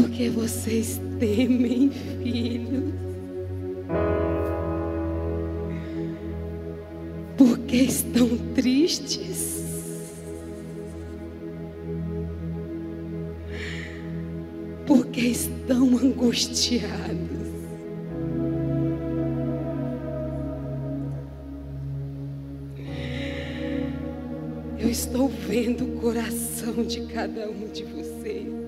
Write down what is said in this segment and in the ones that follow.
Porque vocês temem, filhos. Porque estão tristes. Porque estão angustiados. Eu estou vendo o coração de cada um de vocês.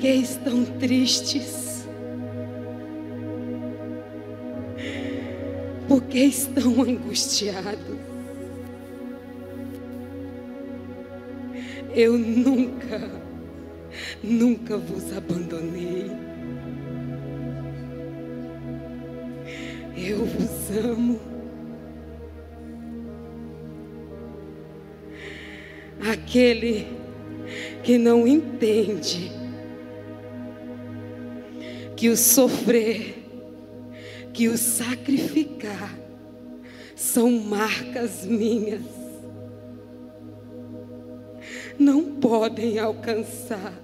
Que estão tristes? Por que estão angustiados? Eu nunca, nunca vos abandonei. Eu vos amo. Aquele que não entende que o sofrer, que o sacrificar são marcas minhas, não podem alcançar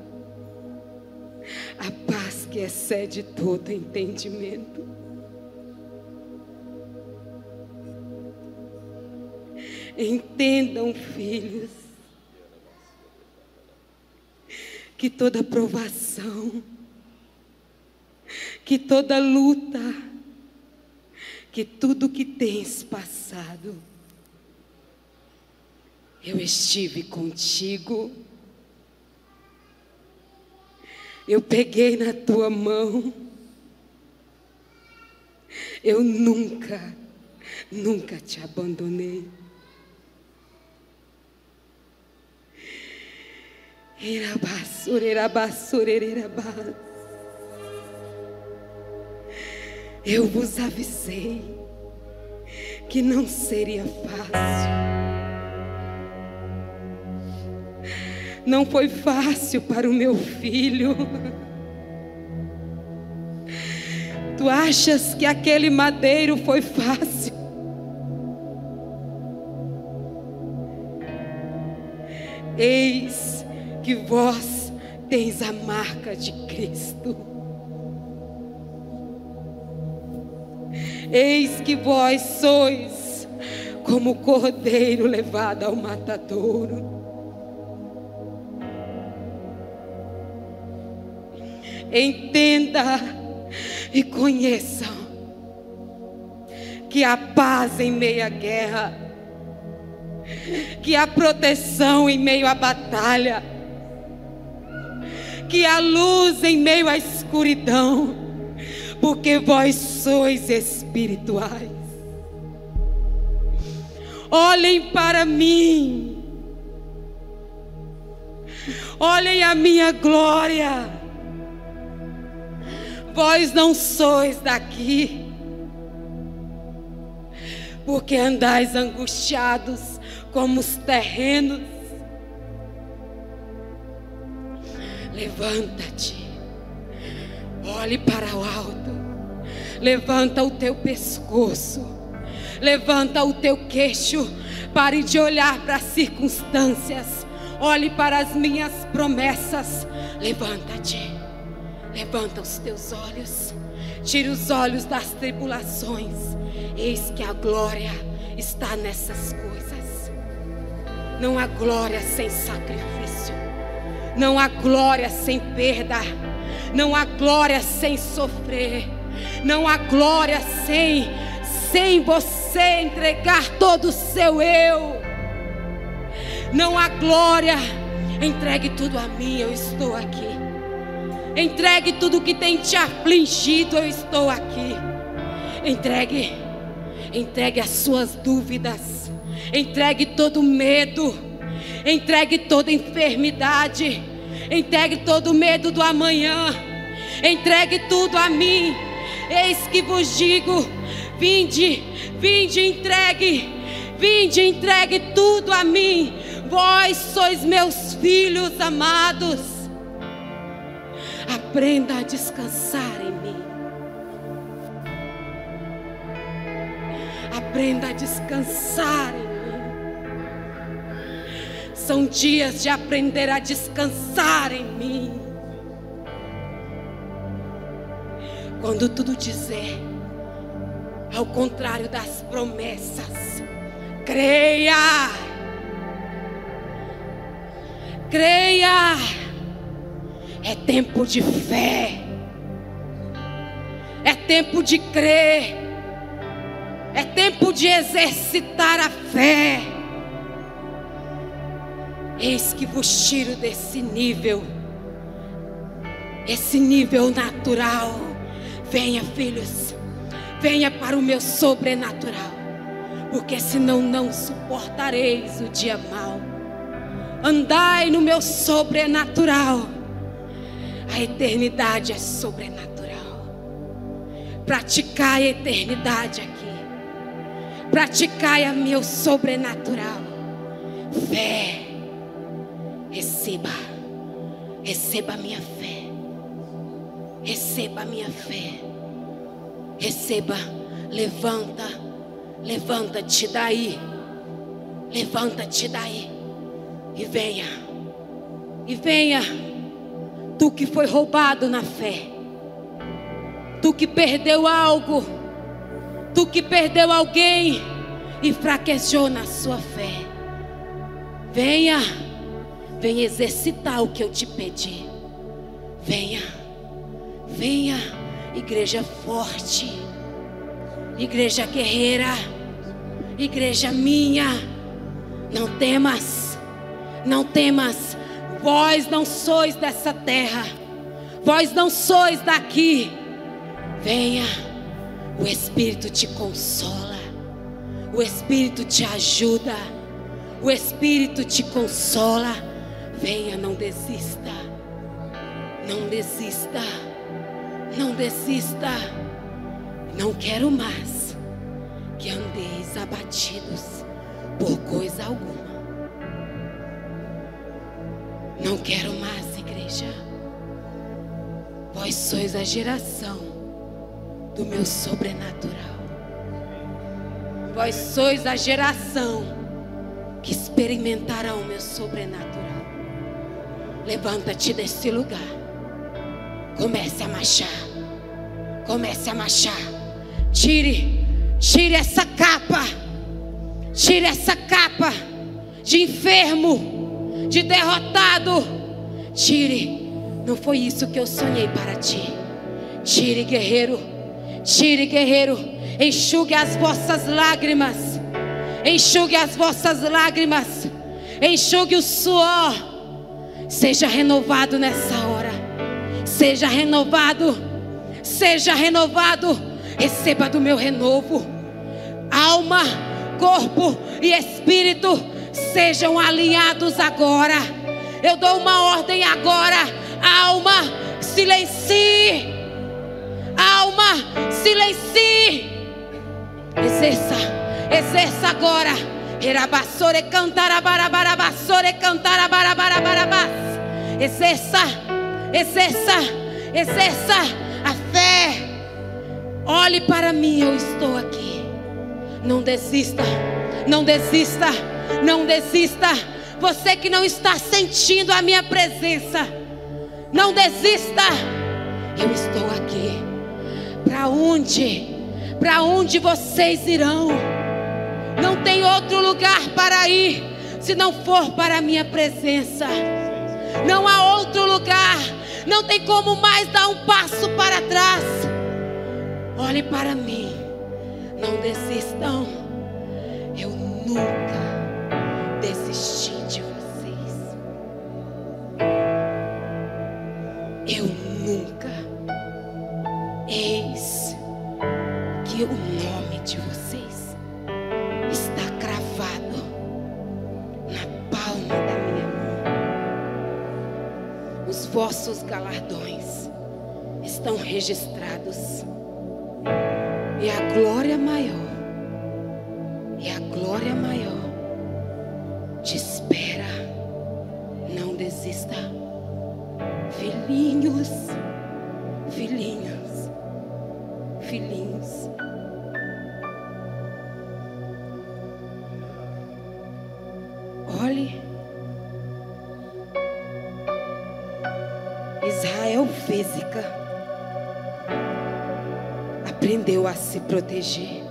a paz que excede todo entendimento. Entendam, filhos, que toda provação, que toda luta, que tudo que tens passado, eu estive contigo. Eu peguei na tua mão. Eu nunca, nunca te abandonei. Eu vos avisei que não seria fácil. Não foi fácil para o meu filho. Tu achas que aquele madeiro foi fácil? Eis que vós tens a marca de Cristo. Eis que vós sois como o cordeiro levado ao matadouro. Entenda e conheçam que a paz em meia guerra, que a proteção em meio à batalha, que há luz em meio à escuridão, porque vós sois espirituais. Olhem para mim, olhem a minha glória. Vós não sois daqui, porque andais angustiados como os terrenos Levanta-te, olhe para o alto, levanta o teu pescoço, levanta o teu queixo, pare de olhar para as circunstâncias, olhe para as minhas promessas. Levanta-te, levanta os teus olhos, tire os olhos das tribulações, eis que a glória está nessas coisas. Não há glória sem sacrifício. Não há glória sem perda. Não há glória sem sofrer. Não há glória sem sem você entregar todo o seu eu. Não há glória. Entregue tudo a mim, eu estou aqui. Entregue tudo que tem te afligido, eu estou aqui. Entregue. Entregue as suas dúvidas. Entregue todo medo Entregue toda enfermidade. Entregue todo medo do amanhã. Entregue tudo a mim. Eis que vos digo: vinde, vinde, entregue. Vinde, entregue tudo a mim. Vós sois meus filhos amados. Aprenda a descansar em mim. Aprenda a descansar em mim. São dias de aprender a descansar em mim. Quando tudo dizer ao contrário das promessas, creia. Creia. É tempo de fé. É tempo de crer. É tempo de exercitar a fé. Eis que vos tiro desse nível, esse nível natural. Venha, filhos, venha para o meu sobrenatural, porque senão não suportareis o dia mau. Andai no meu sobrenatural, a eternidade é sobrenatural. Praticai a eternidade aqui, praticai a meu sobrenatural. Fé. Receba, receba a minha fé. Receba a minha fé. Receba, levanta, levanta-te daí. Levanta-te daí. E venha, e venha, tu que foi roubado na fé, tu que perdeu algo, tu que perdeu alguém e fraquejou na sua fé. Venha. Venha exercitar o que eu te pedi. Venha, venha, igreja forte, igreja guerreira, igreja minha. Não temas, não temas. Vós não sois dessa terra, vós não sois daqui. Venha, o Espírito te consola, o Espírito te ajuda, o Espírito te consola. Venha, não desista. Não desista. Não desista. Não quero mais que andeis abatidos por coisa alguma. Não quero mais, igreja. Vós sois a geração do meu sobrenatural. Vós sois a geração que experimentará o meu sobrenatural. Levanta-te desse lugar. Comece a marchar. Comece a marchar. Tire, tire essa capa. Tire essa capa de enfermo, de derrotado. Tire. Não foi isso que eu sonhei para ti. Tire, guerreiro. Tire, guerreiro. Enxugue as vossas lágrimas. Enxugue as vossas lágrimas. Enxugue o suor Seja renovado nessa hora. Seja renovado. Seja renovado. Receba do meu renovo. Alma, corpo e espírito sejam alinhados agora. Eu dou uma ordem agora. Alma, silencie. Alma, silencie. Exerça, exerça agora. Exerça, exerça, exerça a fé. Olhe para mim, eu estou aqui. Não desista, não desista, não desista. Você que não está sentindo a minha presença, não desista. Eu estou aqui. Para onde? Para onde vocês irão? Não tem outro lugar para ir se não for para a minha presença. Não há outro lugar. Não tem como mais dar um passo para trás. Olhe para mim. Não desistam. Eu nunca desisti vossos galardões estão registrados. E a glória maior, e a glória maior te espera. Não desista. Filhinhos, filhinhas, filhinhos. Olhe física aprendeu a se proteger.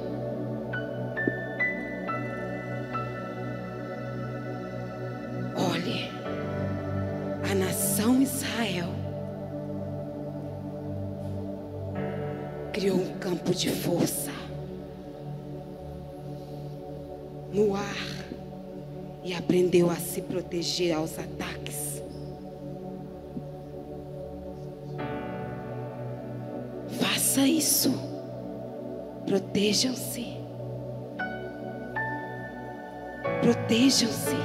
Olhe, a nação Israel criou um campo de força no ar e aprendeu a se proteger aos ataques. Faça isso. Protejam-se. Protejam-se.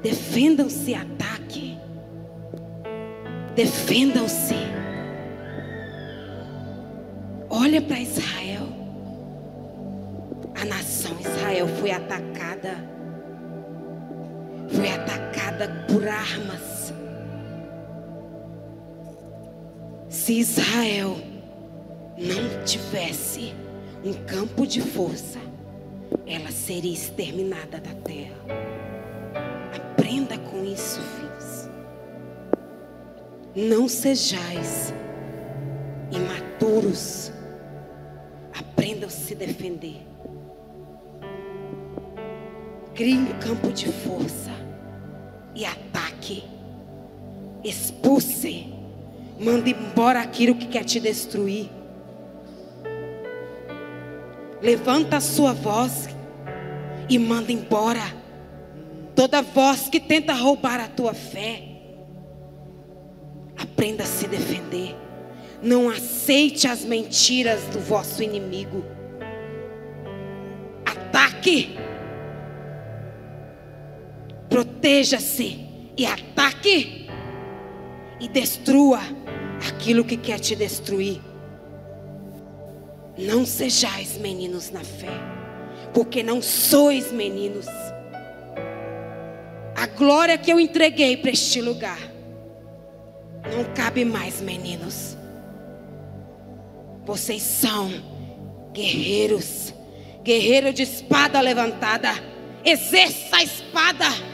Defendam-se ataque. Defendam-se. Olha para Israel. A nação Israel foi atacada. Foi atacada por armas. Se Israel não tivesse um campo de força, ela seria exterminada da terra. Aprenda com isso, filhos. Não sejais imaturos. Aprendam a se defender. Crie um campo de força e ataque. Expulse. Mande embora aquilo que quer te destruir. Levanta a sua voz e manda embora toda voz que tenta roubar a tua fé. Aprenda a se defender. Não aceite as mentiras do vosso inimigo. Ataque. Proteja-se e ataque. E destrua aquilo que quer te destruir. Não sejais meninos na fé, porque não sois meninos. A glória que eu entreguei para este lugar não cabe mais, meninos. Vocês são guerreiros, guerreiro de espada levantada. Exerça a espada.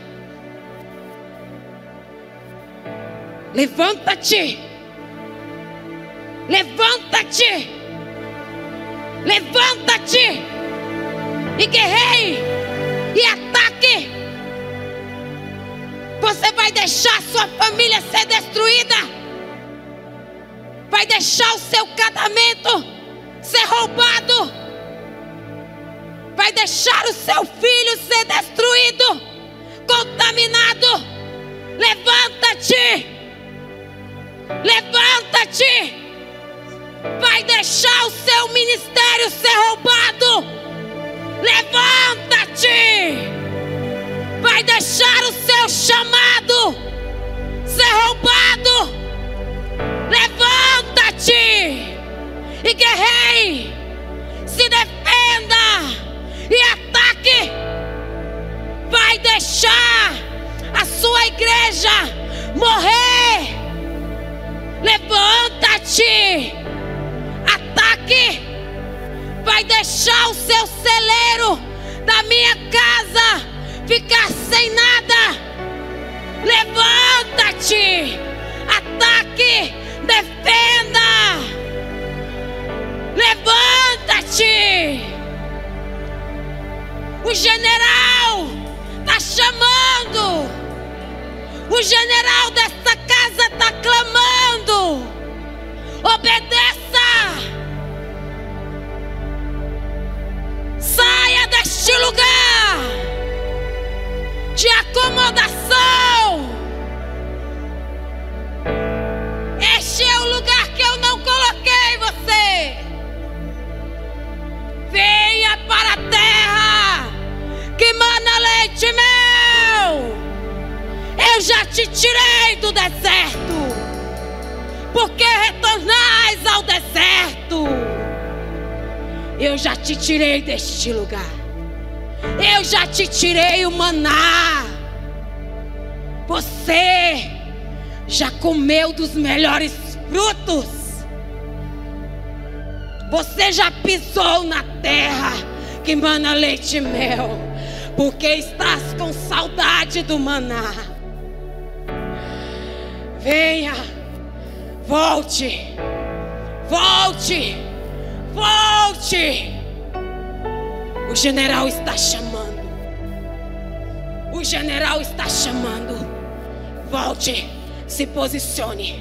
Levanta-te. Levanta-te. Levanta-te. E guerreie. E ataque. Você vai deixar sua família ser destruída. Vai deixar o seu casamento ser roubado. Vai deixar o seu filho ser destruído, contaminado. Levanta-te. Levanta-te. Vai deixar o seu ministério ser roubado. Levanta-te. Vai deixar o seu chamado ser roubado. Levanta-te e guerrei. Se defenda e ataque. Vai deixar a sua igreja morrer. Levanta-te. Ataque. Vai deixar o seu celeiro da minha casa ficar sem nada. Levanta-te. Ataque. Defenda. Levanta-te. O general está chamando. O general desta casa está clamando. Obedeça. Saia deste lugar de acomodação. Já te tirei do deserto. Porque retornais ao deserto. Eu já te tirei deste lugar. Eu já te tirei o maná. Você já comeu dos melhores frutos. Você já pisou na terra que mana leite e mel. Porque estás com saudade do maná. Venha, volte, volte, volte. O general está chamando. O general está chamando. Volte, se posicione.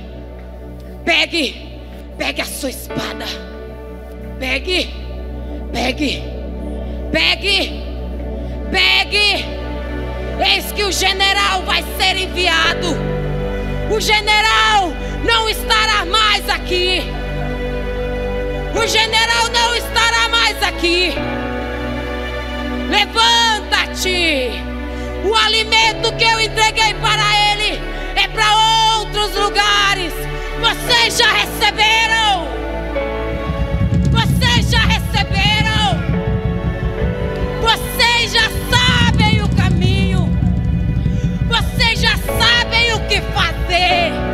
Pegue, pegue a sua espada. Pegue, pegue, pegue, pegue. Eis que o general vai ser enviado. O general não estará mais aqui. O general não estará mais aqui. Levanta-te. O alimento que eu entreguei para ele é para outros lugares. Vocês já receberam. Vocês já receberam. Vocês já sabem o caminho. Vocês já sabem que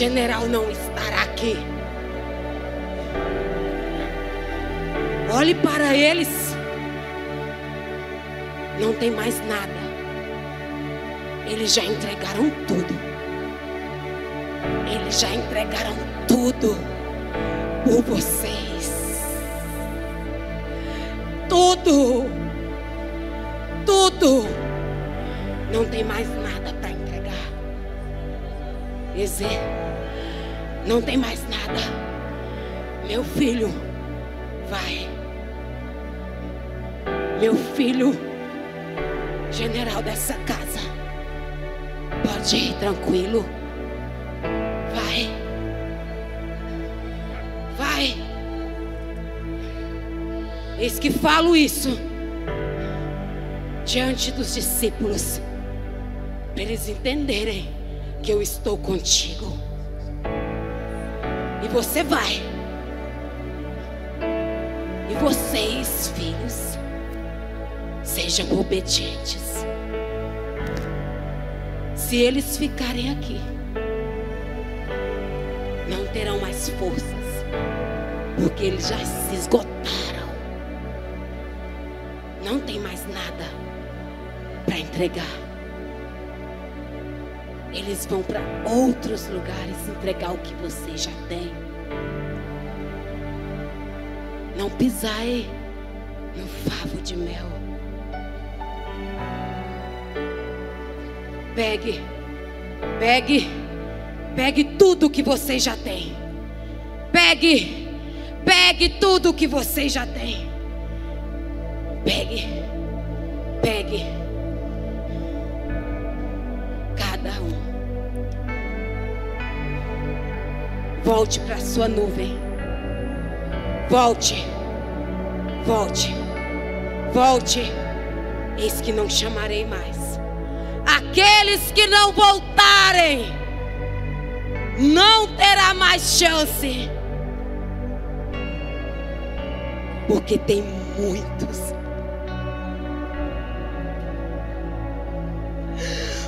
general não estará aqui. Olhe para eles. Não tem mais nada. Eles já entregaram tudo. Eles já entregaram tudo por vocês. Tudo. Tudo. Não tem mais nada. Não tem mais nada. Meu filho, vai. Meu filho, general dessa casa, pode ir tranquilo. Vai. Vai. Eis que falo isso diante dos discípulos, para eles entenderem que eu estou contigo. E você vai. E vocês, filhos, sejam obedientes. Se eles ficarem aqui, não terão mais forças, porque eles já se esgotaram. Não tem mais nada para entregar. Eles vão para outros lugares entregar o que você já tem. Não pisai no favo de mel. Pegue, pegue, pegue tudo que você já tem. Pegue, pegue tudo que você já tem. Pegue, pegue. Volte para sua nuvem. Volte, volte, volte. Eis que não chamarei mais. Aqueles que não voltarem, não terá mais chance. Porque tem muitos.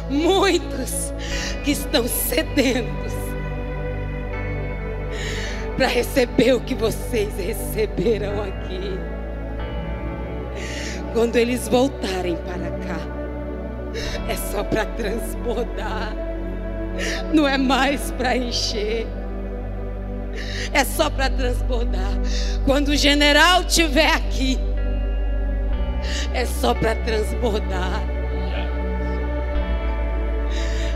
Muitos que estão sedentos para receber o que vocês receberam aqui. Quando eles voltarem para cá, é só para transbordar, não é mais para encher. É só para transbordar. Quando o general estiver aqui, é só para transbordar.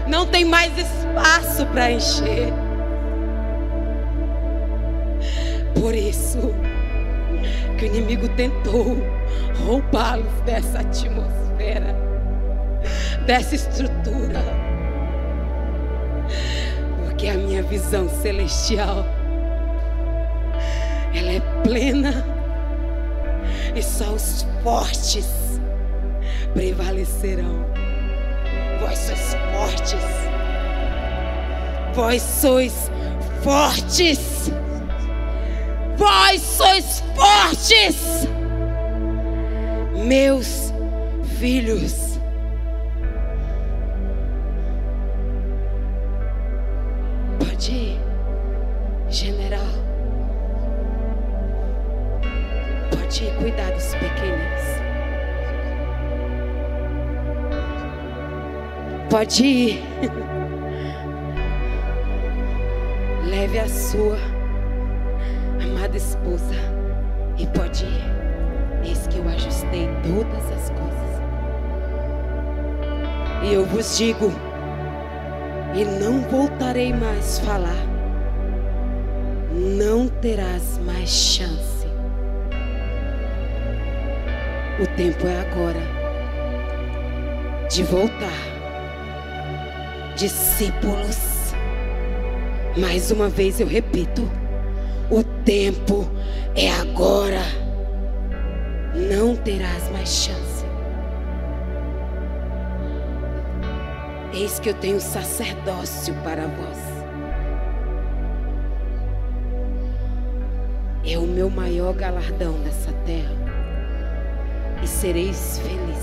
Não tem mais espaço para encher. Por isso que o inimigo tentou roubá-los dessa atmosfera, dessa estrutura. Porque a minha visão celestial ela é plena e só os fortes prevalecerão. Vós sois fortes. Vós sois fortes. Vós sois fortes. Meus filhos. Pode ir, general. Pode ir cuidar dos pequenos. Pode ir. Leve a sua amada esposa e pode ir. Eis que eu ajustei todas as coisas. E eu vos digo, e não voltarei mais falar. Não terás mais chance. O tempo é agora de voltar. Discípulos, mais uma vez eu repito: o tempo é agora. Não terás mais chance. Eis que eu tenho sacerdócio para vós. É o meu maior galardão nessa terra. E sereis felizes.